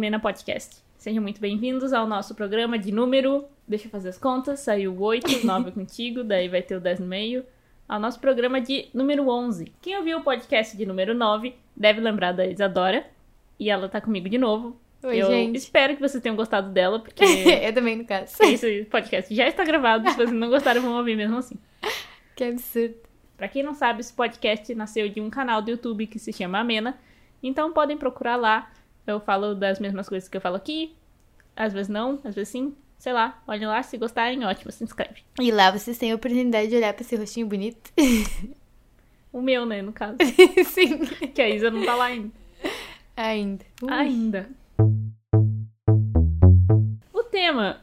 Amena Podcast. Sejam muito bem-vindos ao nosso programa de número. Deixa eu fazer as contas. Saiu o 8, 9 contigo, daí vai ter o 10 no meio. Ao nosso programa de número 11. Quem ouviu o podcast de número 9 deve lembrar da Isadora. E ela tá comigo de novo. Oi, eu gente. espero que vocês tenham gostado dela, porque eu também, no caso. esse podcast já está gravado. Se vocês não gostaram, vão ouvir mesmo assim. Que absurdo. Pra quem não sabe, esse podcast nasceu de um canal do YouTube que se chama Amena. Então podem procurar lá. Eu falo das mesmas coisas que eu falo aqui. Às vezes não, às vezes sim. Sei lá, olhem lá, se gostarem, ótimo, se inscreve. E lá vocês têm a oportunidade de olhar pra esse rostinho bonito. O meu, né, no caso. Sim. Que a Isa não tá lá ainda. Ainda. Ui. Ainda. O tema,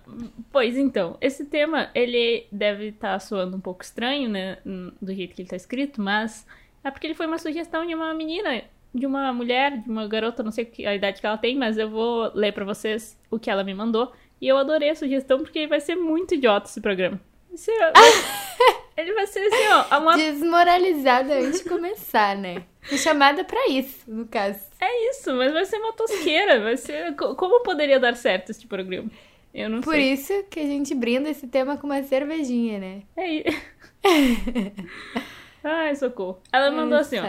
pois então, esse tema ele deve estar soando um pouco estranho, né, do jeito que ele tá escrito, mas é porque ele foi uma sugestão de uma menina, de uma mulher, de uma garota, não sei a idade que ela tem, mas eu vou ler pra vocês o que ela me mandou. E eu adorei a sugestão porque vai ser muito idiota esse programa. Ser- ele vai ser assim, ó, uma Desmoralizada antes de começar, né? Chamada pra isso, no caso. É isso, mas vai ser uma tosqueira. Vai ser. co- Como poderia dar certo este programa? Eu não Por sei. isso que a gente brinda esse tema com uma cervejinha, né? É isso. Ai, socorro. Ela mandou assim, ó.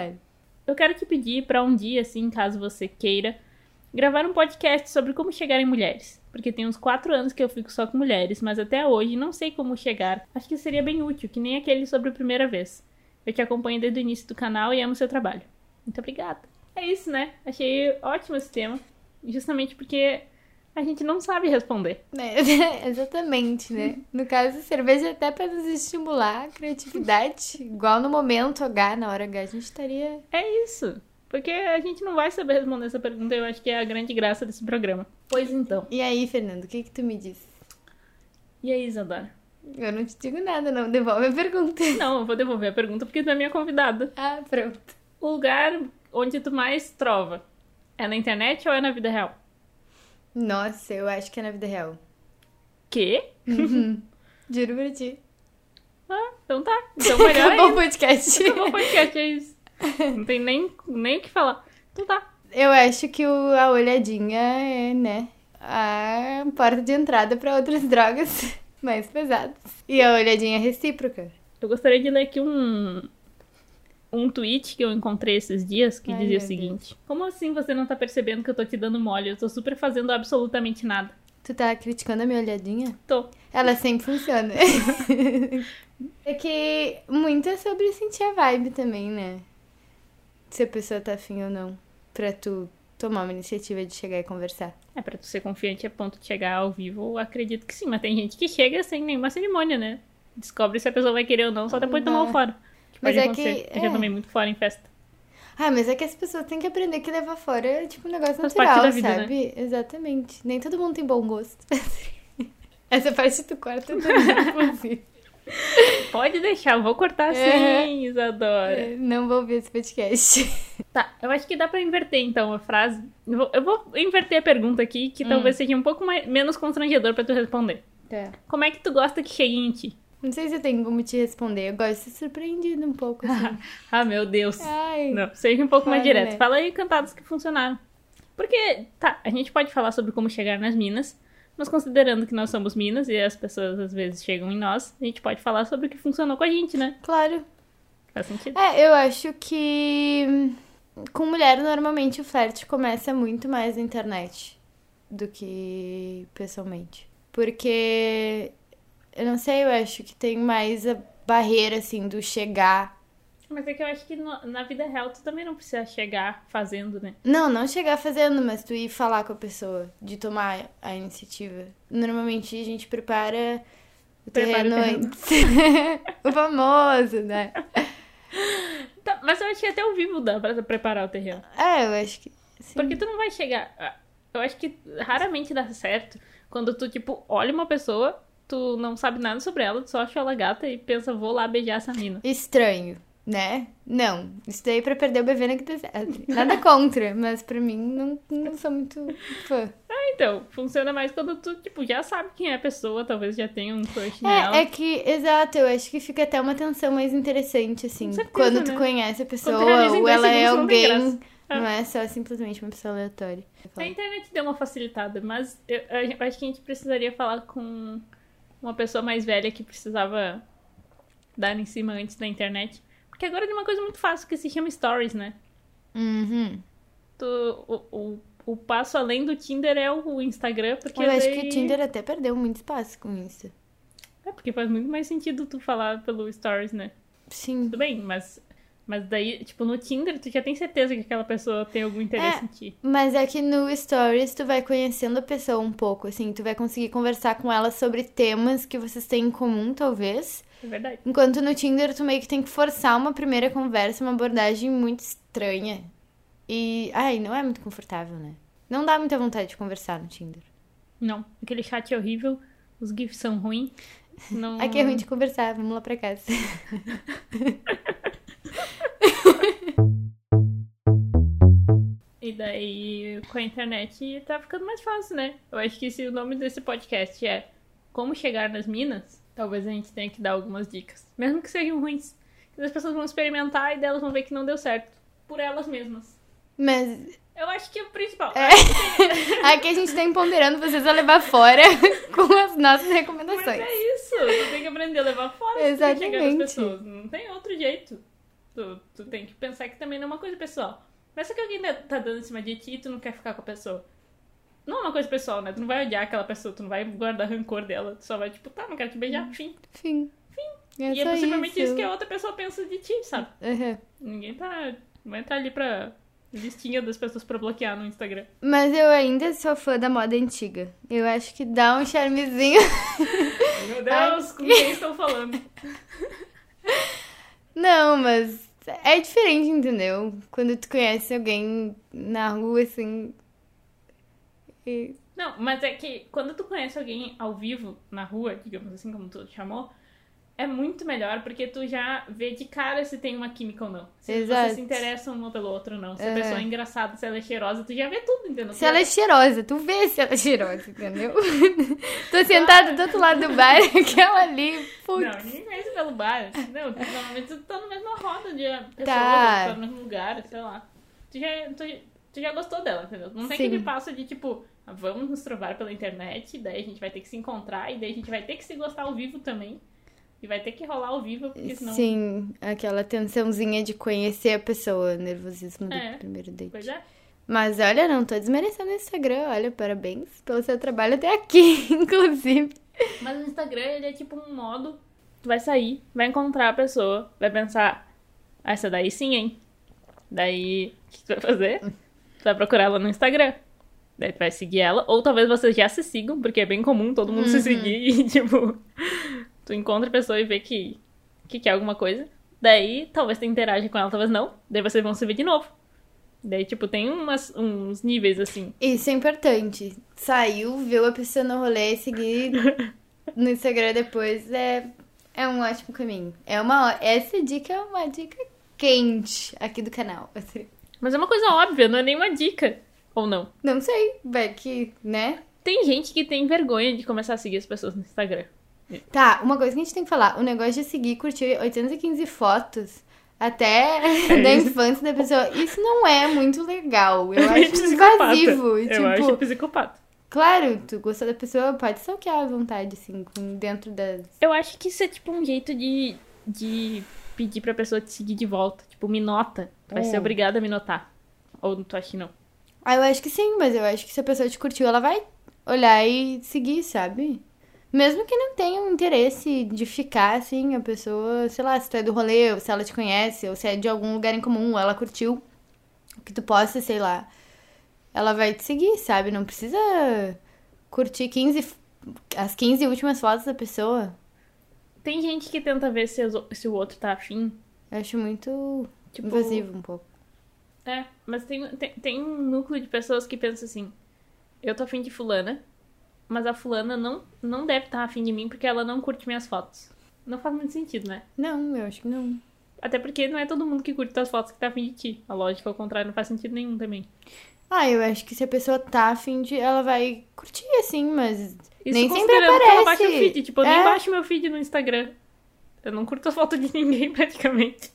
Eu quero te pedir pra um dia, assim, caso você queira, gravar um podcast sobre como chegar em mulheres. Porque tem uns quatro anos que eu fico só com mulheres, mas até hoje não sei como chegar. Acho que seria bem útil, que nem aquele sobre a primeira vez. Eu te acompanho desde o início do canal e amo seu trabalho. Muito obrigada. É isso, né? Achei ótimo esse tema. Justamente porque a gente não sabe responder. É, exatamente, né? No caso, cerveja até pra nos estimular a criatividade. Igual no momento H, na hora H, a gente estaria. É isso. Porque a gente não vai saber responder essa pergunta. Eu acho que é a grande graça desse programa. Pois então. E aí, Fernando, o que que tu me diz? E aí, Isadora? Eu não te digo nada, não. Devolve a pergunta. Não, eu vou devolver a pergunta porque tu é minha convidada. Ah, pronto. O lugar onde tu mais trova é na internet ou é na vida real? Nossa, eu acho que é na vida real. Que? Uhum. Juro pra ti. Ah, então tá. Então melhor Acabou o podcast. Acabou o podcast, é isso. Não tem nem, nem o que falar. Então tá. Eu acho que o- a olhadinha é, né, a porta de entrada pra outras drogas mais pesadas. E a olhadinha é recíproca. Eu gostaria de ler aqui um, um tweet que eu encontrei esses dias que Ai, dizia o seguinte: Como assim você não tá percebendo que eu tô te dando mole? Eu tô super fazendo absolutamente nada. Tu tá criticando a minha olhadinha? Tô. Ela sempre funciona. é que muito é sobre sentir a vibe também, né? Se a pessoa tá afim ou não. Pra tu tomar uma iniciativa de chegar e conversar. É, pra tu ser confiante a ponto de chegar ao vivo, eu acredito que sim. Mas tem gente que chega sem nenhuma cerimônia, né? Descobre se a pessoa vai querer ou não, só depois de tomar o fora. Que Mas pode é acontecer. que- Eu já é. tomei muito fora em festa. Ah, mas é que as pessoas têm que aprender que levar fora é tipo um negócio Faz natural, parte da vida, né? sabe? Exatamente. Nem todo mundo tem bom gosto. Essa parte tu corta também, inclusive. Pode deixar, eu vou cortar sim, É. Isadora. É, Não vou ouvir esse podcast. Tá, eu acho que dá pra inverter então a frase. Eu vou, eu vou inverter a pergunta aqui, que Hum. talvez seja um pouco mais, menos constrangedor pra tu responder. Tá. Como é que tu gosta que cheguem em ti? Não sei se eu tenho como te responder. Eu gosto de ser surpreendida um pouco, assim. Ah, meu Deus. Ai. Não, seja um pouco mais direto. né? Fala aí cantadas que funcionaram. Porque, tá, a gente pode falar sobre como chegar nas minas, mas considerando que nós somos minas e as pessoas às vezes chegam em nós, a gente pode falar sobre o que funcionou com a gente, né? Claro. Faz sentido? É, eu acho que com mulher normalmente o flerte começa muito mais na internet do que pessoalmente. Porque eu não sei, eu acho que tem mais a barreira assim do chegar. Mas é que eu acho que no- na vida real tu também não precisa chegar fazendo, né? Não, não chegar fazendo, mas tu ir falar com a pessoa, de tomar a iniciativa. Normalmente a gente prepara o Prepara o terreno terreno. antes. o famoso, né? Tá, mas eu acho que até ao vivo dá pra preparar o terreno. É, eu acho que. Sim. Porque tu não vai chegar. ah, Eu acho que raramente dá certo quando tu, tipo, olha uma pessoa, tu não sabe nada sobre ela, tu só acha ela gata e pensa, vou lá beijar essa mina. Estranho, né? Não, isso daí pra perder o bebê na que certo. Nada contra, mas pra mim não, não sou muito fã. Ah, então, funciona mais quando tu, tipo, já sabe quem é a pessoa, talvez já tenha um crush nela. É, é que, exato, eu acho que fica até uma tensão mais interessante, assim. Certeza, quando tu né? conhece a pessoa, ou ela é alguém. Não é só simplesmente uma pessoa aleatória. A internet deu uma facilitada, mas eu, eu acho que a gente precisaria falar com uma pessoa mais velha que precisava dar em cima antes da internet. Porque agora tem uma coisa muito fácil que se chama Stories, né? Uhum. Tu, o, o, o passo além do Tinder é o Instagram, porque Eu acho daí- que o Tinder até perdeu muito espaço com isso. É, porque faz muito mais sentido tu falar pelo Stories, né? Sim. Tudo bem, mas, mas daí, tipo, no Tinder tu já tem certeza que aquela pessoa tem algum interesse É. em ti. Mas é que no Stories tu vai conhecendo a pessoa um pouco, assim, tu vai conseguir conversar com ela sobre temas que vocês têm em comum, talvez. É verdade. Enquanto no Tinder tu meio que tem que forçar uma primeira conversa, uma abordagem muito estranha. E, ai, não é muito confortável, né? Não dá muita vontade de conversar no Tinder. Não, aquele chat é horrível, os GIFs são ruins. Não... Aqui é ruim de conversar, vamos lá pra casa. E daí, com a internet, tá ficando mais fácil, né? Eu acho que se o nome desse podcast é Como Chegar nas Minas, talvez a gente tenha que dar algumas dicas. Mesmo que sejam ruins. Que as pessoas vão experimentar e delas vão ver que não deu certo. Por elas mesmas. Mas Eu acho que é o principal. É. aqui a gente tá empoderando vocês a levar fora com as nossas Mas recomendações. é isso, tu tem que aprender a levar fora se tu quer chegar nas Exatamente. pessoas. Não tem outro jeito. Tu, tu tem que pensar que também não é uma coisa pessoal. Pensa que alguém tá- dando em cima de ti e tu não quer ficar com a pessoa. Não é uma coisa pessoal, né? Tu não vai odiar aquela pessoa, tu não vai guardar rancor dela. Tu só vai, tipo, tá, não quero te beijar, fim. Fim. É e é possivelmente isso. isso que a outra pessoa pensa de ti, sabe? Uhum. Ninguém tá. Não vai estar ali pra listinha das pessoas pra bloquear no Instagram. Mas eu ainda sou fã da moda antiga. Eu acho que dá um charmezinho. Meu Deus, com quem estão falando? Não, mas é diferente, entendeu? Quando tu conhece alguém na rua, assim. e- Não, mas é que quando tu conhece alguém ao vivo, na rua, digamos assim, como tu chamou, é muito melhor porque tu já vê de cara se tem uma química ou não. Se Exato. vocês se interessam um pelo outro ou não. Se a Uhum. pessoa é engraçada, se ela é cheirosa, tu já vê tudo, entendeu? Se ela é cheirosa, tu vê se ela é cheirosa, entendeu? Tô sentada do outro lado do bar, aquela ali, putz. Não, ninguém conhece pelo bar. Não, normalmente tu tá na mesma roda de pessoas, Tá. tá no mesmo lugar, sei lá. Tu já, tu, tu já gostou dela, entendeu? Não tem Sim. aquele passo de tipo, ah, vamos nos trovar pela internet, daí a gente vai ter que se encontrar, e daí a gente vai ter que se gostar ao vivo também. E vai ter que rolar ao vivo, porque senão. Sim, aquela tensãozinha de conhecer a pessoa, nervosismo do É. primeiro date. Pois é. Mas olha, não tô desmerecendo o Instagram, olha, parabéns pelo seu trabalho até aqui, inclusive. Mas o Instagram, ele é tipo um modo. Tu vai sair, vai encontrar a pessoa, vai pensar, ah, essa daí sim, hein? Daí, o que tu vai fazer? Tu vai procurar ela no Instagram. Daí tu vai seguir ela, ou talvez vocês já se sigam, porque é bem comum todo mundo se seguir e, tipo, tu encontra a pessoa e vê que, que quer alguma coisa. Daí, talvez tu interage com ela, talvez não. Daí vocês vão se ver de novo. Daí, tipo, tem umas, uns níveis assim. Isso é importante. Saiu, viu a pessoa no rolê, seguir no Instagram depois é, é um ótimo caminho. É uma, essa dica é uma dica quente aqui do canal. assim. Mas é uma coisa óbvia, não é nenhuma dica. Ou não. Não sei, vai que, né? Tem gente que tem vergonha de começar a seguir as pessoas no Instagram. Tá, uma coisa que a gente tem que falar. O negócio de seguir e curtir 815 fotos até da isso. infância da pessoa. Isso não é muito legal. Eu É acho psicopata. invasivo. Eu tipo, acho psicopata. claro, tu gostou da pessoa, pode stalkear à vontade, assim, com- dentro das. Eu acho que isso é tipo um jeito de, de pedir pra pessoa te seguir de volta. Tipo, me nota. Tu vai É. ser obrigada a me notar. Ou tu acha que não? Ah, eu acho que sim, mas eu acho que se a pessoa te curtiu, ela vai olhar e seguir, sabe? Mesmo que não tenha um interesse de ficar, assim, a pessoa, sei lá, se tu é do rolê, ou se ela te conhece, ou se é de algum lugar em comum, ou ela curtiu, que tu possa, sei lá, ela vai te seguir, sabe? Não precisa curtir 15, f- as 15 últimas fotos da pessoa. Tem gente que tenta ver se, os- se o outro tá afim. Eu acho muito Tipo, invasivo um pouco. É, mas tem, tem, tem um núcleo de pessoas que pensam assim: eu tô afim de fulana, mas a fulana não, não deve estar afim de mim porque ela não curte minhas fotos. Não faz muito sentido, né? Não, eu acho que não. Até porque não é todo mundo que curte tuas fotos que tá afim de ti. A lógica ao contrário não faz sentido nenhum também. Ah, eu acho que se a pessoa tá afim de. Ela vai curtir, assim, mas. Isso nem sempre considerando que ela baixa o aparece. feed. Tipo, eu nem É. baixo meu feed no Instagram. Eu não curto a foto de ninguém praticamente.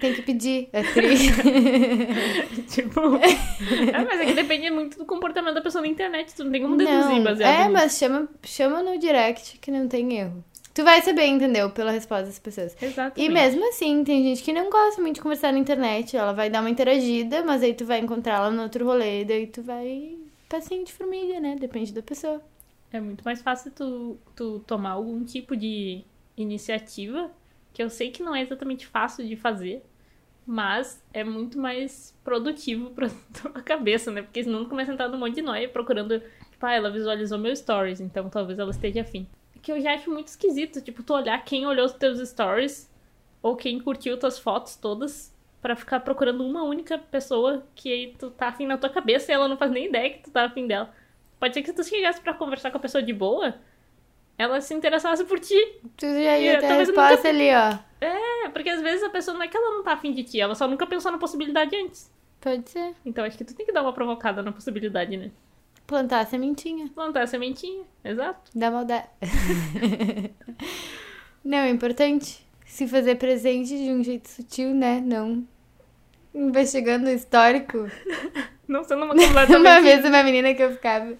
Tem que pedir. É tri. tipo. É, mas é que depende muito do comportamento da pessoa na internet. Tu não tem como deduzir Não, baseado é, nisso. mas chama, chama no direct que não tem erro. Tu vai saber, entendeu? Pela resposta das pessoas. Exatamente. E mesmo assim, tem gente que não gosta muito de conversar na internet. Ela vai dar uma interagida, mas aí tu vai encontrar ela no outro rolê, daí tu vai passinho de formiga, né? Depende da pessoa. É muito mais fácil tu, tu tomar algum tipo de iniciativa, que eu sei que não é exatamente fácil de fazer, mas é muito mais produtivo pra tua cabeça, né? Porque senão tu começa a entrar num monte de noia procurando, tipo, ah, ela visualizou meu stories, então talvez ela esteja afim. Que eu já acho muito esquisito, tipo, tu olhar quem olhou os teus stories ou quem curtiu tuas fotos todas pra ficar procurando uma única pessoa que tu tá afim na tua cabeça e ela não faz nem ideia que tu tá afim dela. Pode ser que se tu chegasse pra conversar com a pessoa de boa, ela se interessasse por ti. Tu já ia ter a resposta ali, ó. É, porque às vezes a pessoa não é que ela não tá afim de ti, ela só nunca pensou na possibilidade antes. Pode ser. Então acho que tu tem que dar uma provocada na possibilidade, né? Plantar a sementinha. Plantar a sementinha, exato. Dá maldade. não, é importante se fazer presente de um jeito sutil, né? Não investigando o histórico. Não sendo uma completamente... Uma vez uma menina que eu ficava,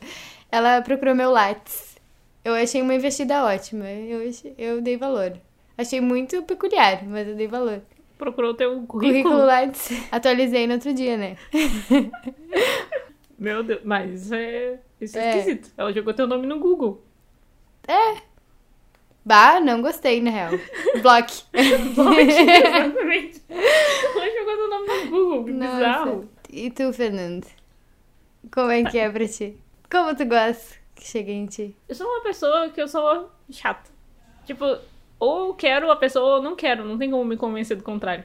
ela procurou meu Lattes. Eu achei uma investida ótima. Eu, achei- eu dei valor. Achei muito peculiar, mas eu dei valor. Procurou teu Currículo currículo. Lattes. Atualizei no outro dia, né? Meu Deus, mas isso é, isso é, É. esquisito. Ela jogou teu nome no Google. Bah, não gostei, na real. Bloque. Exatamente. Ela jogou teu nome no Google, que Nossa. bizarro. E tu, Fernando? Como é que é pra ti? Como tu gosta que chegue em ti? Eu sou uma pessoa que eu sou chata. Tipo, ou quero a pessoa ou não quero. Não tem como me convencer do contrário.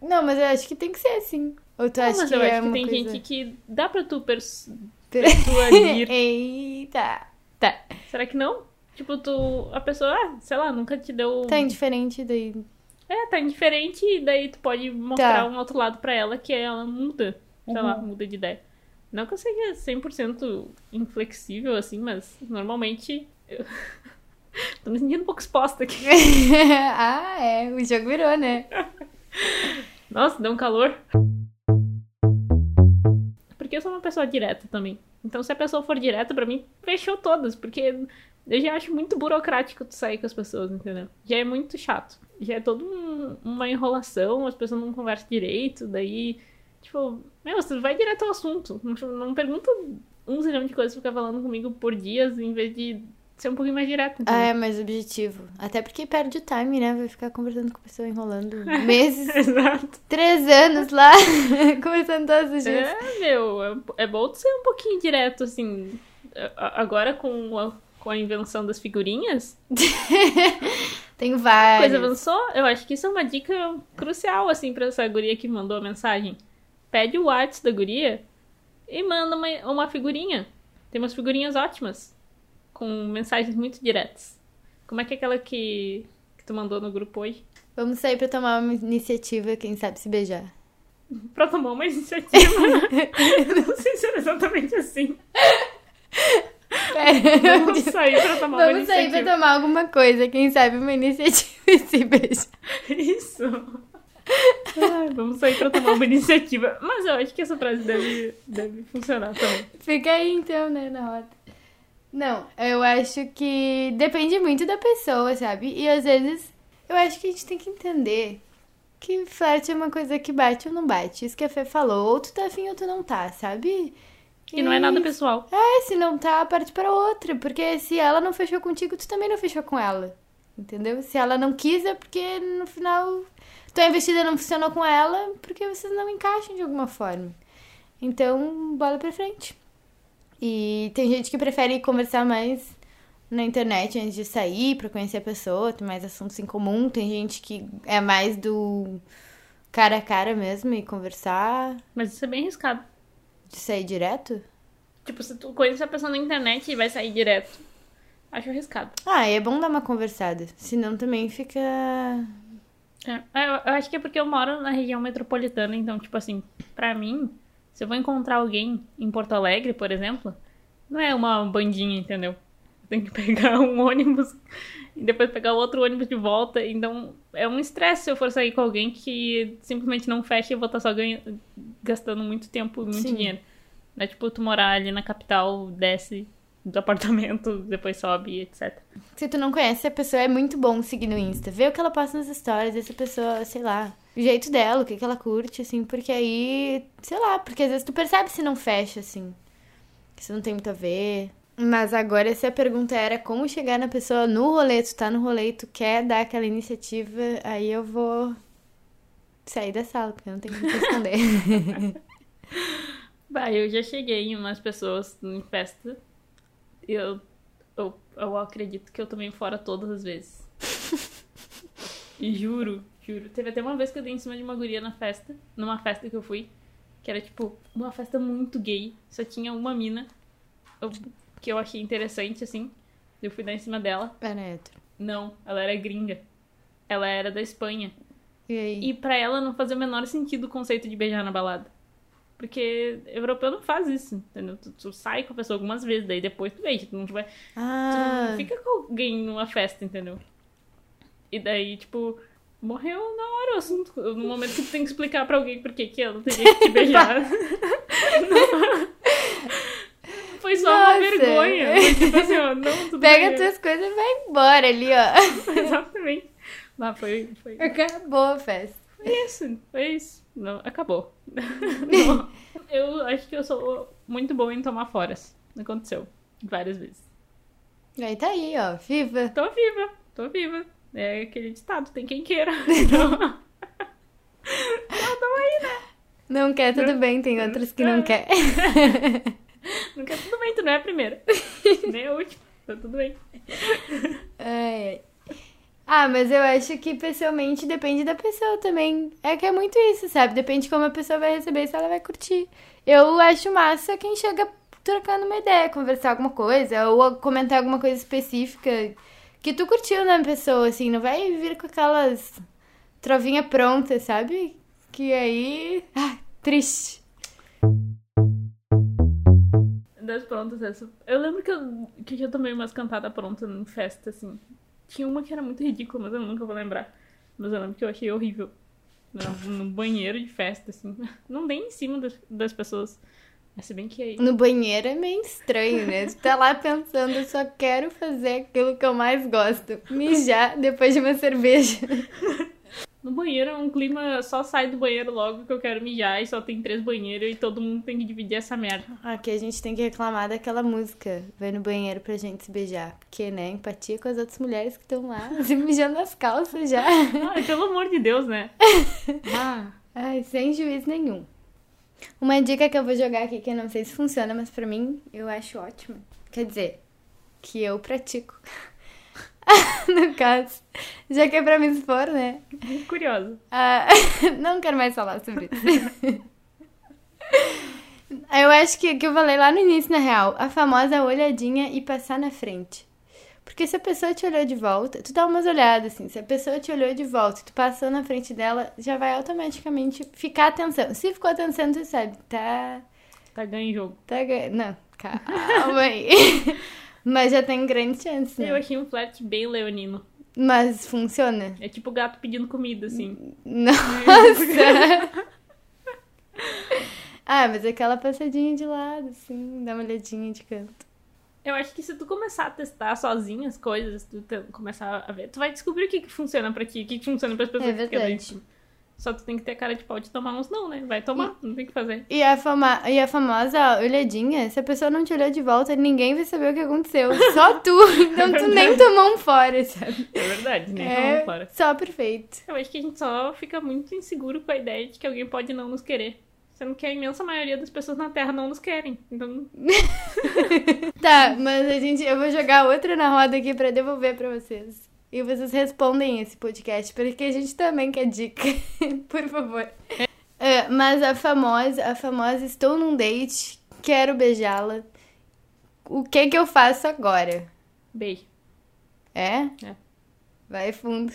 Não, mas eu acho que tem que ser assim. Ou tu Não, acha mas que eu é acho que tem coisa... gente que dá pra tu pers persuadir. Eita. Tá. Será que não? Tipo, tu. A pessoa, ah, sei lá, nunca te deu. Tá indiferente daí. É, tá indiferente, e daí tu pode mostrar Tá. um outro lado pra ela que ela muda. Sei lá, Uhum. muda de ideia. Não que eu seja 100% inflexível, assim, mas normalmente. Eu... Tô me sentindo um pouco exposta aqui. ah, é. O jogo virou, né? Nossa, deu um calor. Porque eu sou uma pessoa direta também. Então, se a pessoa for direta, pra mim, fechou todas. Porque eu já acho muito burocrático tu sair com as pessoas, entendeu? Já é muito chato. Já é toda um- uma enrolação, as pessoas não conversam direito, daí. Tipo, meu, você vai direto ao assunto. Não, não pergunta um zilhão de coisas pra ficar falando comigo por dias, em vez de ser um pouquinho mais direto. Ah, entendeu? é mais objetivo. Até porque perde o time, né? Vai ficar conversando com a pessoa enrolando meses, Exato. três anos lá, conversando todos os dias. É, meu, é, é bom tu ser um pouquinho direto, assim. A- Agora com a, com a invenção das figurinhas, Tem a vários. coisa avançou. Eu acho que isso é uma dica crucial, assim, pra essa guria que mandou a mensagem. Pede o WhatsApp da guria e manda uma, uma figurinha. Tem umas figurinhas ótimas, com mensagens muito diretas. Como é que é aquela que, que tu mandou no grupo hoje? Vamos sair pra tomar uma iniciativa, quem sabe se beijar. Pra tomar uma iniciativa. Não sei se era exatamente assim. Vamos sair pra tomar uma Vamos sair iniciativa. pra tomar alguma coisa, quem sabe uma iniciativa e se beijar. Isso. Ai, vamos sair pra tomar uma iniciativa. Mas eu acho que essa frase deve, deve funcionar também. Fica aí então, né, na rota. Não, eu acho que depende muito da pessoa, sabe? E às vezes eu acho que a gente tem que entender que flerte é uma coisa que bate ou não bate. Isso que a Fê falou. Ou tu tá afim ou tu não tá, sabe? E não é nada pessoal. É, se não tá, parte para outra. Porque se ela não fechou contigo, tu também não fechou com ela. Entendeu? Se ela não quis, é porque no final tua investida não funcionou com ela, porque vocês não encaixam de alguma forma. Então, bola pra frente. E tem gente que prefere conversar mais na internet antes de sair pra conhecer a pessoa, tem mais assuntos em comum. Tem gente que é mais do cara a cara mesmo e conversar, Mas isso é bem arriscado. de sair direto. Tipo, se tu conhece a pessoa na internet e vai sair direto. Acho arriscado. Ah, é bom dar uma conversada. Senão também fica. É, eu, eu acho que é porque eu moro na região metropolitana, então, tipo assim, pra mim, se eu vou encontrar alguém em Porto Alegre, por exemplo, não é uma bandinha, entendeu? Eu tenho que pegar um ônibus e depois pegar outro ônibus de volta, então é um estresse se eu for sair com alguém que simplesmente não fecha e eu vou estar só ganha... gastando muito tempo, muito Sim. dinheiro. Não é tipo tu morar ali na capital, desce do apartamento, depois sobe, etc. Se tu não conhece a pessoa, é muito bom seguir no Insta. Ver o que ela posta nas histórias, essa pessoa, sei lá, o jeito dela, o que, que ela curte, assim, porque aí, sei lá, porque às vezes tu percebe se não fecha, assim. Que isso não tem muito a ver. Mas agora, se a pergunta era como chegar na pessoa no rolê, tu tá no rolê tu quer dar aquela iniciativa, aí eu vou sair da sala, porque eu não tenho como responder. Bah, eu já cheguei em umas pessoas em festa. Eu, eu, eu acredito que eu tomei fora todas as vezes. E juro, juro. Teve até uma vez que eu dei em cima de uma guria na festa, numa festa que eu fui, que era tipo uma festa muito gay. Só tinha uma mina eu- que eu achei interessante, assim. Eu fui dar em cima dela. Era hétero. Não, ela era gringa. Ela era da Espanha. E aí? E pra ela não fazia o menor sentido o conceito de beijar na balada. Porque europeu não faz isso, entendeu? Tu, tu sai com a pessoa algumas vezes, daí depois tu beija. Tu não, vai, tu Ah, não fica com alguém numa festa, entendeu? E daí, tipo, morreu na hora o assunto. No momento que tu tem que explicar pra alguém por que que ela teria que te beijar. Foi só uma Nossa. vergonha. Foi tipo assim, ó, não, tudo pega bem. tuas coisas e vai embora ali, ó. Exatamente. Mas foi, foi, Acabou a festa. Foi isso, foi isso. Não, acabou. Não. Eu acho que eu sou muito boa em tomar foras. Aconteceu várias vezes. Aí tá aí, ó. Viva. Tô viva, tô viva. É aquele ditado, tem quem queira. Então, Não quer, tudo bem, tem outros que não quer. não quer tudo bem, tu não é a primeira. Nem a última, tá tudo bem. Ai, ai. Ah, mas eu acho que pessoalmente depende da pessoa também. É que é muito isso, sabe? Depende de como a pessoa vai receber, se ela vai curtir. Eu acho massa quem chega trocando uma ideia, conversar alguma coisa, ou comentar alguma coisa específica que tu curtiu na pessoa, assim. Não vai vir com aquelas trovinha pronta, sabe? Que aí. Ah, triste. Das prontas, essa. Eu lembro que eu, que eu tomei umas cantadas prontas em festa, assim. Tinha uma que era muito ridícula, mas eu nunca vou lembrar. Mas eu lembro que eu achei horrível. No, no banheiro de festa, assim. Não nem em cima das, das pessoas. Mas se bem que aí. No banheiro é meio estranho, né? Tu tá lá pensando, eu só quero fazer aquilo que eu mais gosto. Mijar depois de uma cerveja. No banheiro é um clima. Só sai do banheiro logo que eu quero mijar e só tem três banheiros e todo mundo tem que dividir essa merda. Aqui a gente tem que reclamar daquela música. Vai no banheiro pra gente se beijar. Porque, né? Empatia com as outras mulheres que estão lá se mijando nas calças já. Ai, pelo amor de Deus, né? Ah. Ai, sem juízo nenhum. Uma dica que eu vou jogar aqui, que eu não sei se funciona, mas pra mim eu acho ótima. Quer dizer, que eu pratico. no caso. Já que é pra me expor, né? Muito curiosa. Ah, não quero mais falar sobre isso. Eu acho que, que eu falei lá no início, na real, a famosa olhadinha e passar na frente. Porque se a pessoa te olhou de volta, tu dá umas olhadas assim, se a pessoa te olhou de volta e tu passou na frente dela, já vai automaticamente ficar atenção. Se ficou atenção, tu sabe, tá. Tá ganho jogo. tá ga- não, calma aí. Mas já tem grande chance, Eu né? achei um flerte bem leonino. Mas funciona. É tipo gato pedindo comida, assim. Nossa! ah, mas aquela passadinha de lado, assim, dá uma olhadinha de canto. Eu acho que se tu começar a testar sozinho as coisas, tu começar a ver, tu vai descobrir o que, que funciona pra ti, o que, que funciona pras pessoas É que verdade. Só tu tem que ter cara de pau de tomar uns não, né? Vai tomar, não tem o que fazer. E a, fama... e a famosa olhadinha, se a pessoa não te olhou de volta, ninguém vai saber o que aconteceu. Só tu. Então tu nem tomou um fora, sabe? É verdade, né? É Vamos fora. só perfeito. Eu acho que a gente só fica muito inseguro com a ideia de que alguém pode não nos querer. Sendo que a imensa maioria das pessoas na Terra não nos querem. Então, Tá, mas a gente, eu vou jogar outra na roda aqui pra devolver pra vocês. E vocês respondem esse podcast, porque a gente também quer dica. Por favor. É, mas a famosa, a famosa estou num date, quero beijá-la. O que que eu faço agora? beijo. É? É. Vai fundo.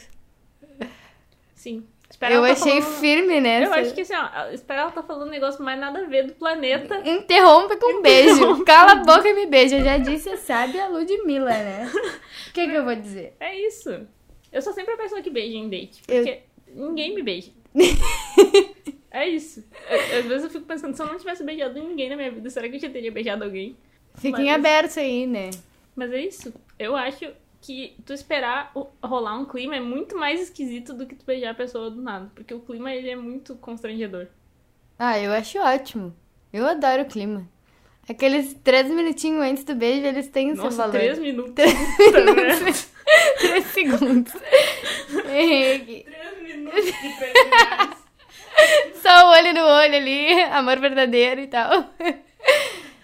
Sim. Eu tá achei falando- firme nessa. Eu acho que assim, ó, espera ela tá falando um negócio mais nada a ver do planeta. Interrompe com um beijo. Cala a boca e me beija. Eu já disse a sábia Ludmilla, né? O que que eu vou dizer? É isso. Eu sou sempre a pessoa que beija em date. Porque ninguém me beija. é isso. Às vezes eu fico pensando, se eu não tivesse beijado ninguém na minha vida, será que eu já teria beijado alguém? Fiquem Mas- abertos aí, né? Mas é isso. Eu acho que tu esperar rolar um clima é muito mais esquisito do que tu beijar a pessoa do nada. Porque o clima, ele é muito constrangedor. Ah, eu acho ótimo. Eu adoro o clima. Aqueles três minutinhos antes do beijo, eles têm o seu Nossa, valor. três minutos. Três minutos. Três segundos. Três minutos de. Só o olho no olho ali, amor verdadeiro e tal.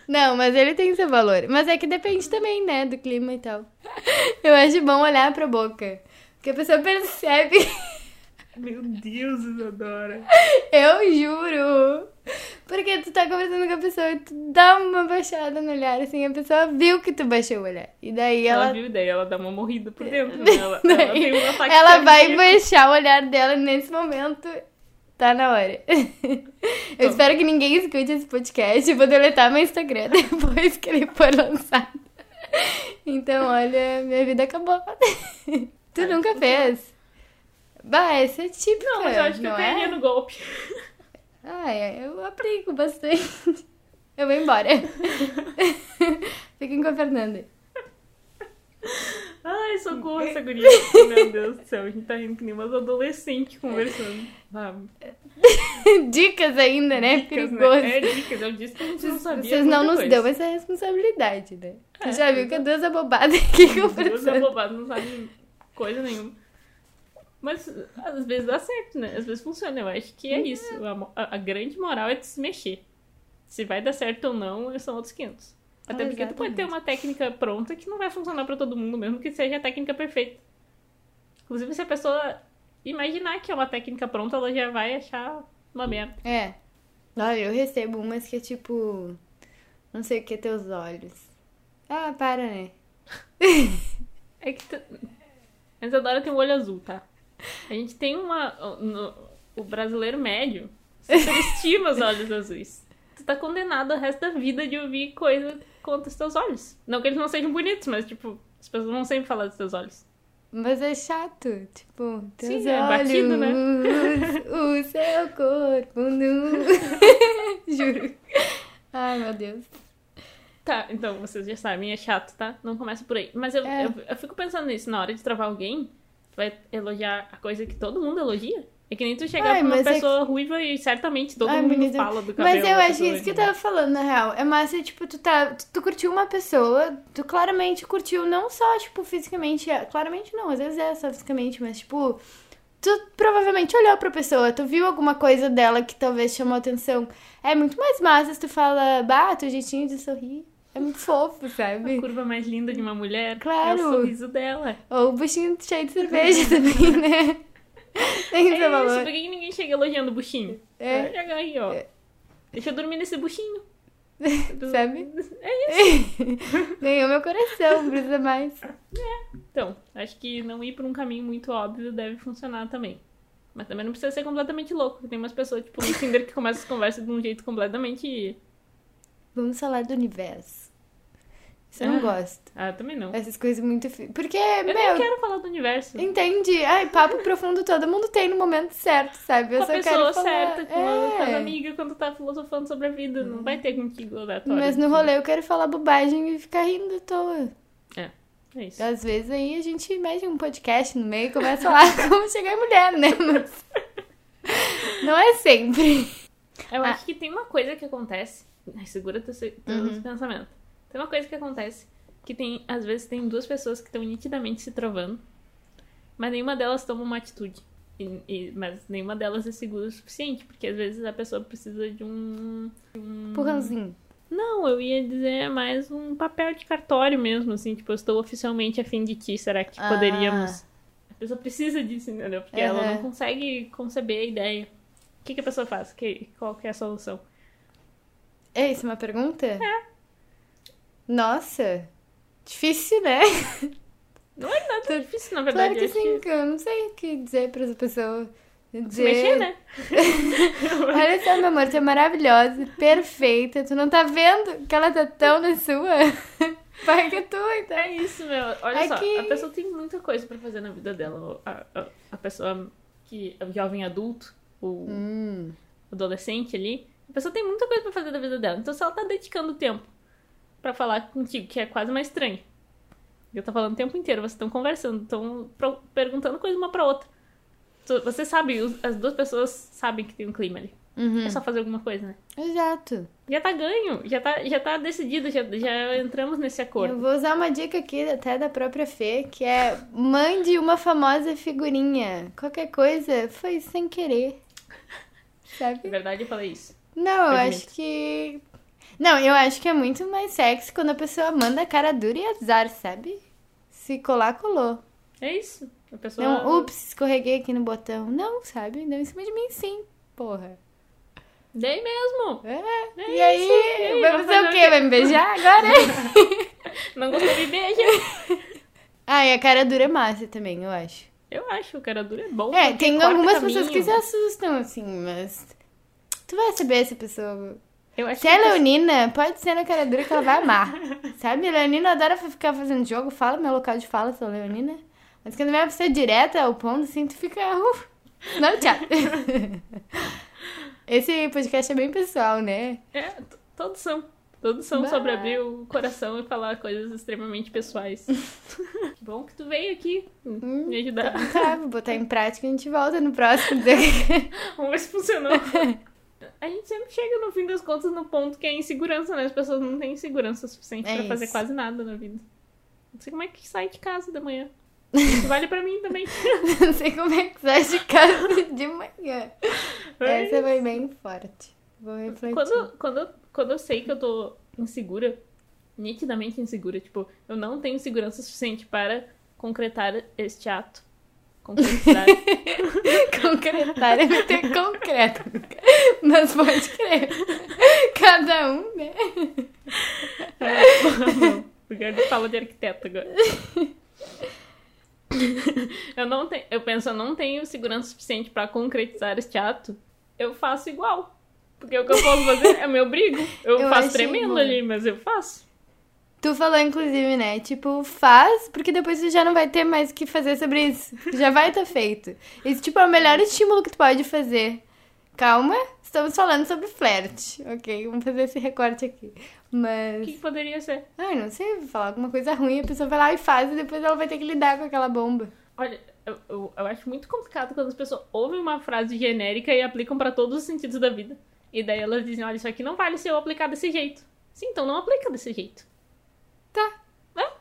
Não, mas ele tem seu valor. Mas é que depende também, né, do clima e tal. Eu acho bom olhar pra boca. Porque a pessoa percebe. Meu Deus, Isadora. Eu juro. Porque tu tá conversando com a pessoa e tu dá uma baixada no olhar, assim, a pessoa viu que tu baixou o olhar. E daí Ela, ela. viu daí, ela dá uma morrida por dentro. Né? Ela, ela ela vai baixar o olhar dela nesse momento. Tá na hora. Eu espero que ninguém escute esse podcast. Eu vou deletar meu Instagram depois que ele for lançado. Então, olha, minha vida acabou. Tu Ai, nunca fez? Bah, essa é típica. Não, mas eu acho que eu é? no golpe. Ah, eu aplico bastante. Eu vou embora. Fiquem com a Fernanda. Ai, socorro essa guria. Meu Deus do céu, a gente tá rindo que nem umas adolescentes conversando. Vamos. Dicas ainda, né? Dicas, né? Perigoso. É dicas, eu disse que a gente não sabia. Vocês não nos coisa. dão essa responsabilidade, né? Você É, já viu que é duas abobadas aqui Duas conversando. abobadas não sabem coisa nenhuma. Mas às vezes dá certo, né? Às vezes funciona. Eu acho que é isso. A, mo- a- a grande moral é de se mexer. Se vai dar certo ou não, são outros 500. Até Ah, porque tu pode ter exatamente. uma técnica pronta que não vai funcionar pra todo mundo, mesmo que seja a técnica perfeita. Inclusive, se a pessoa imaginar que é uma técnica pronta, ela já vai achar uma merda. É. Olha, eu recebo umas que é tipo. Não sei o que, teus olhos. Ah, para, né? É que tu... a Isadora tem um olho azul, tá? A gente tem uma. no- O brasileiro médio superestima os olhos azuis. Tu tá condenado ao resto da vida de ouvir coisa contra os teus olhos. Não que eles não sejam bonitos, mas, tipo, as pessoas vão sempre falar dos teus olhos. Mas é chato. Tipo, teus Sim, é olhos, batido, né? o seu corpo nu. Juro. Ai, meu Deus. Tá, então vocês já sabem, é chato, tá? Não começa por aí. Mas eu, É. eu, eu fico pensando nisso, na hora de travar alguém, vai elogiar a coisa que todo mundo elogia? É que nem tu chegar Ai, pra uma é pessoa ruiva e certamente todo Ai, mundo menina, fala do cabelo. Mas eu acho pessoa, isso que eu tava falando, na real. É massa, tipo, tu tá. Tu, tu curtiu uma pessoa, tu claramente curtiu não só, tipo, fisicamente. é- Claramente não, às vezes é só fisicamente, mas, tipo. Tu provavelmente olhou pra pessoa, tu viu alguma coisa dela que talvez chamou atenção. É muito mais massa se tu fala, bah, teu jeitinho de sorrir. É muito fofo, A sabe? curva mais linda de uma mulher Claro. é o sorriso dela. Ou o buchinho cheio de cerveja também, né? Tem É seu isso, valor. por que que ninguém chega elogiando o buchinho? É. Aí, ó. É. Deixa eu dormir nesse buchinho. Sabe? É isso. Ganhou meu coração, precisa mais. Então, acho que não ir por um caminho muito óbvio deve funcionar também. Mas também não precisa ser completamente louco. Tem umas pessoas, tipo, no Tinder que começam as conversas de um jeito completamente. Vamos falar do universo. Isso eu não Ah. gosto. Ah, também não. Essas coisas muito. Porque, Eu meu, nem quero falar do universo. entende? Ai, papo profundo todo mundo tem no momento certo, sabe? Eu Com a só pessoa certa, com, a, com as É. amigas, quando tá filosofando sobre a vida. Não vai ter contigo aleatório. Mas no rolê eu quero falar bobagem e ficar rindo à toa. É isso. Às vezes aí a gente mete um podcast no meio e começa a falar como chegar em mulher, né? Mas. Não é sempre. Eu Ah. acho que tem uma coisa que acontece. Ai, segura teu, teus Uhum. pensamentos. Tem uma coisa que acontece que tem, às vezes, tem duas pessoas que estão nitidamente se trovando, mas nenhuma delas toma uma atitude. E- e- mas nenhuma delas é segura o suficiente, porque às vezes a pessoa precisa de um. um- Empurrãozinho. Não, eu ia dizer mais um papel de cartório mesmo, assim, tipo, eu estou oficialmente afim de ti, será que Ah. poderíamos. A pessoa precisa disso, entendeu? Porque ela Aham. não consegue conceber a ideia. O que, que a pessoa faz? Que, qual que é a solução? É isso, uma pergunta? É. Nossa. Difícil, né? Não é nada difícil, na Claro verdade. que eu acho sim, que eu não sei o que dizer pra essa pessoa. Se Dizer... mexer, né? Olha só, meu amor, tu é maravilhosa, perfeita. Tu não tá vendo que ela tá tão na sua? Paga tu, então. É isso, meu. Olha É só, que- a pessoa tem muita coisa pra fazer na vida dela. A, a, a pessoa que. O jovem adulto, o Hum. adolescente ali. A pessoa tem muita coisa pra fazer da vida dela. Então, se ela tá dedicando tempo pra falar contigo, que é quase mais estranho. Eu tô falando o tempo inteiro, vocês estão conversando, estão perguntando coisa uma pra outra. Você sabe, as duas pessoas sabem que tem um clima ali. Uhum. É só fazer alguma coisa, né? Exato. Já tá ganho, já tá, já tá decidido, já, já entramos nesse Eu acordo. vou usar uma dica aqui até da própria Fê, que é mande uma famosa figurinha. Qualquer coisa foi sem querer. Na Sabe? verdade, eu falei isso. Não, eu acho que. Não, eu acho que é muito mais sexy quando a pessoa manda cara dura e azar, sabe? Se colar, colou. É isso. A pessoa. Não, ups, escorreguei aqui no botão. Não, sabe? Deu em cima de mim sim, porra. Dei mesmo. É. É e aí. E aí, vai fazer o quê? Vai me beijar agora? Não gostou de beijo? ah, e a cara dura é massa também, eu acho. Eu acho, o cara dura é bom. É, tem algumas caminho. pessoas que se assustam, assim, mas. Tu vai saber se a pessoa. Se é leonina, pode ser na cara dura que ela vai amar. Sabe? Leonina adora ficar fazendo jogo, fala meu local de fala, sou leonina. Mas quando vai pra ser direta ao ponto, assim, tu fica. Uh, não, tchau. Esse podcast é bem pessoal, né? É, todos são. Todos são Bah. sobre abrir o coração e falar coisas extremamente pessoais. que bom que tu veio aqui Hum, me ajudar. Tá, vou botar em prática e a gente volta no próximo. Vamos ver se funcionou. A gente sempre chega, no fim das contas, no ponto que é insegurança, né? As pessoas não têm segurança suficiente É pra fazer quase nada na vida. Não sei como é que sai de casa de manhã. Isso vale pra mim também. Não sei como é que sai de casa de manhã. É Essa foi bem forte. Vou refletir. Quando, quando, quando eu sei que eu tô insegura, nitidamente insegura, tipo, eu não tenho segurança suficiente para concretar este ato. Concretizar. Concretar é meter concreto. Mas pode crer. Cada um, né? Porque ele fala de arquiteto agora. Eu não tenho, eu penso, eu não tenho segurança suficiente pra concretizar este ato. Eu faço igual. Porque o que eu posso fazer é me obrigo. Eu, Eu faço tremendo bom. ali, mas eu faço. Tu falou, inclusive, né? Tipo, faz, porque depois tu já não vai ter mais o que fazer sobre isso. Já vai estar feito. Esse, tipo, é o melhor estímulo que tu pode fazer. Calma, estamos falando sobre flerte, ok? Vamos fazer esse recorte aqui. O Mas. que, que poderia ser? Ai, não sei, vou falar alguma coisa ruim, a pessoa vai lá e faz, e depois ela vai ter que lidar com aquela bomba. Olha, eu, eu, eu acho muito complicado quando as pessoas ouvem uma frase genérica e aplicam pra todos os sentidos da vida. E daí elas dizem, olha, isso aqui não vale se eu aplicar desse jeito. Sim, então não aplica desse jeito. Tá. É,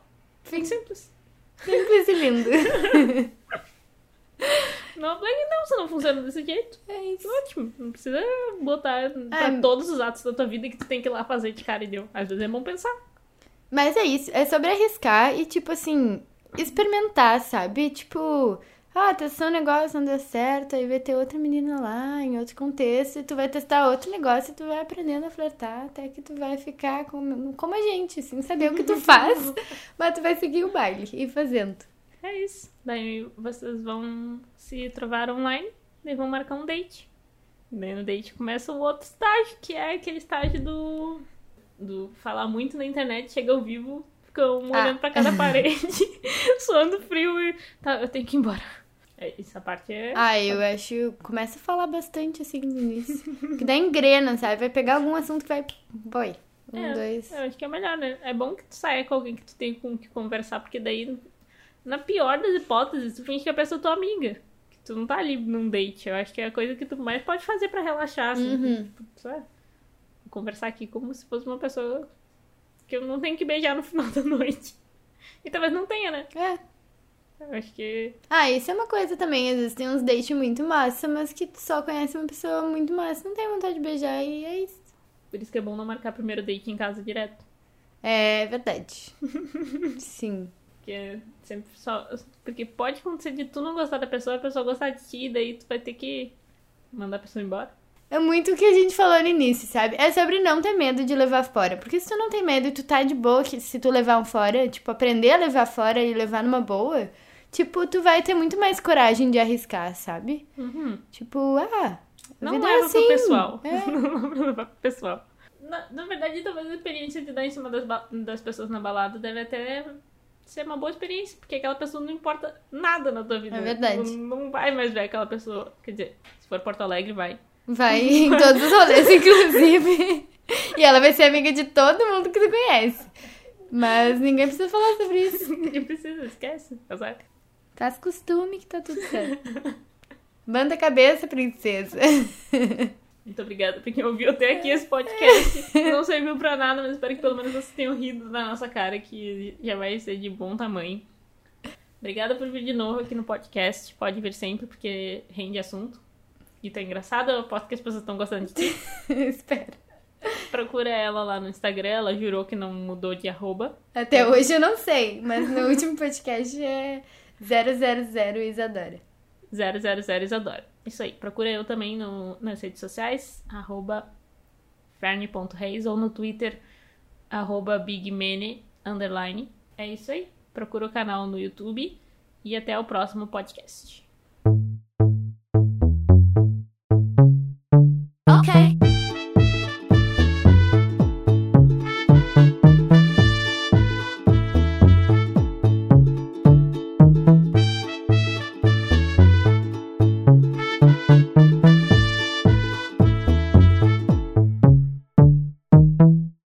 bem simples. Simples e lindo. Não não, se não funciona desse jeito. É isso. Ótimo. Não precisa botar pra É. todos os atos da tua vida que tu tem que ir lá fazer de cara e deu. Às vezes é bom pensar. Mas é isso, é sobre arriscar e, tipo assim, experimentar, sabe? Tipo, ah, testou um negócio, não deu certo, aí vai ter outra menina lá, em outro contexto, e tu vai testar outro negócio e tu vai aprendendo a flertar até que tu vai ficar como, como a gente, assim, saber o que tu faz, mas tu vai seguir o baile e fazendo. É isso. Daí vocês vão se trovar online, daí vão marcar um date. Daí no date começa o outro estágio, que é aquele estágio do. do falar muito na internet, chega ao vivo, fica um Ah. olhando pra cada parede, suando frio e. Tá, eu tenho que ir embora. É, essa parte é. Ah, eu acho, começa a falar bastante, assim, no início, que dá engrena, sabe? Vai pegar algum assunto que vai, boy, um, É, dois... Eu acho que é melhor, né? É bom que tu saia com alguém que tu tem com que conversar, porque daí, na pior das hipóteses, tu finge que a pessoa é tua amiga. Que tu não tá ali num date. Eu acho que é a coisa que tu mais pode fazer pra relaxar, assim. Uhum. Tipo, sabe? Conversar aqui como se fosse uma pessoa que eu não tenho que beijar no final da noite. E talvez não tenha, né? É, acho que. Ah, isso é uma coisa também. Às vezes tem uns dates muito massa, mas que tu só conhece uma pessoa muito massa, não tem vontade de beijar e é isso. Por isso que é bom não marcar primeiro date em casa direto. É verdade. Sim. Porque sempre só. Porque pode acontecer de tu não gostar da pessoa, a pessoa gostar de ti, daí tu vai ter que mandar a pessoa embora. É muito o que a gente falou no início, sabe? É sobre não ter medo de levar fora. Porque se tu não tem medo e tu tá de boa, que se tu levar um fora, tipo, aprender a levar fora e levar numa boa, tipo, tu vai ter muito mais coragem de arriscar, sabe? Uhum. Tipo, ah, Não vida leva é assim. pro pessoal. É. Não leva pro pessoal. Na, na verdade, talvez a experiência de dar em cima das, das pessoas na balada deve até ser uma boa experiência, porque aquela pessoa não importa nada na tua vida. É verdade. Não, não vai mais ver aquela pessoa. Quer dizer, se for Porto Alegre, vai. Vai em todos os rolês, inclusive. E ela vai ser amiga de todo mundo que tu conhece. Mas ninguém precisa falar sobre isso. Ninguém precisa, esquece. Azar. Faz costume que tá tudo certo. Banda a cabeça, princesa. Muito obrigada por quem ouviu até aqui esse podcast. Não serviu pra nada, mas espero que pelo menos vocês tenham rido da nossa cara, que já vai ser de bom tamanho. Obrigada por vir de novo aqui no podcast. Pode vir sempre, porque rende assunto. E tá engraçado, eu aposto que as pessoas estão gostando de ti. Espero. Procura ela lá no Instagram, ela jurou que não mudou de arroba. Até hoje eu não sei, mas no último podcast é 000 Isadora. 000 Isadora. Isso aí, procura eu também no, nas redes sociais, arroba ferne.reis ou no Twitter, arroba bigmene, underline. É isso aí, procura o canal no YouTube e até o próximo podcast.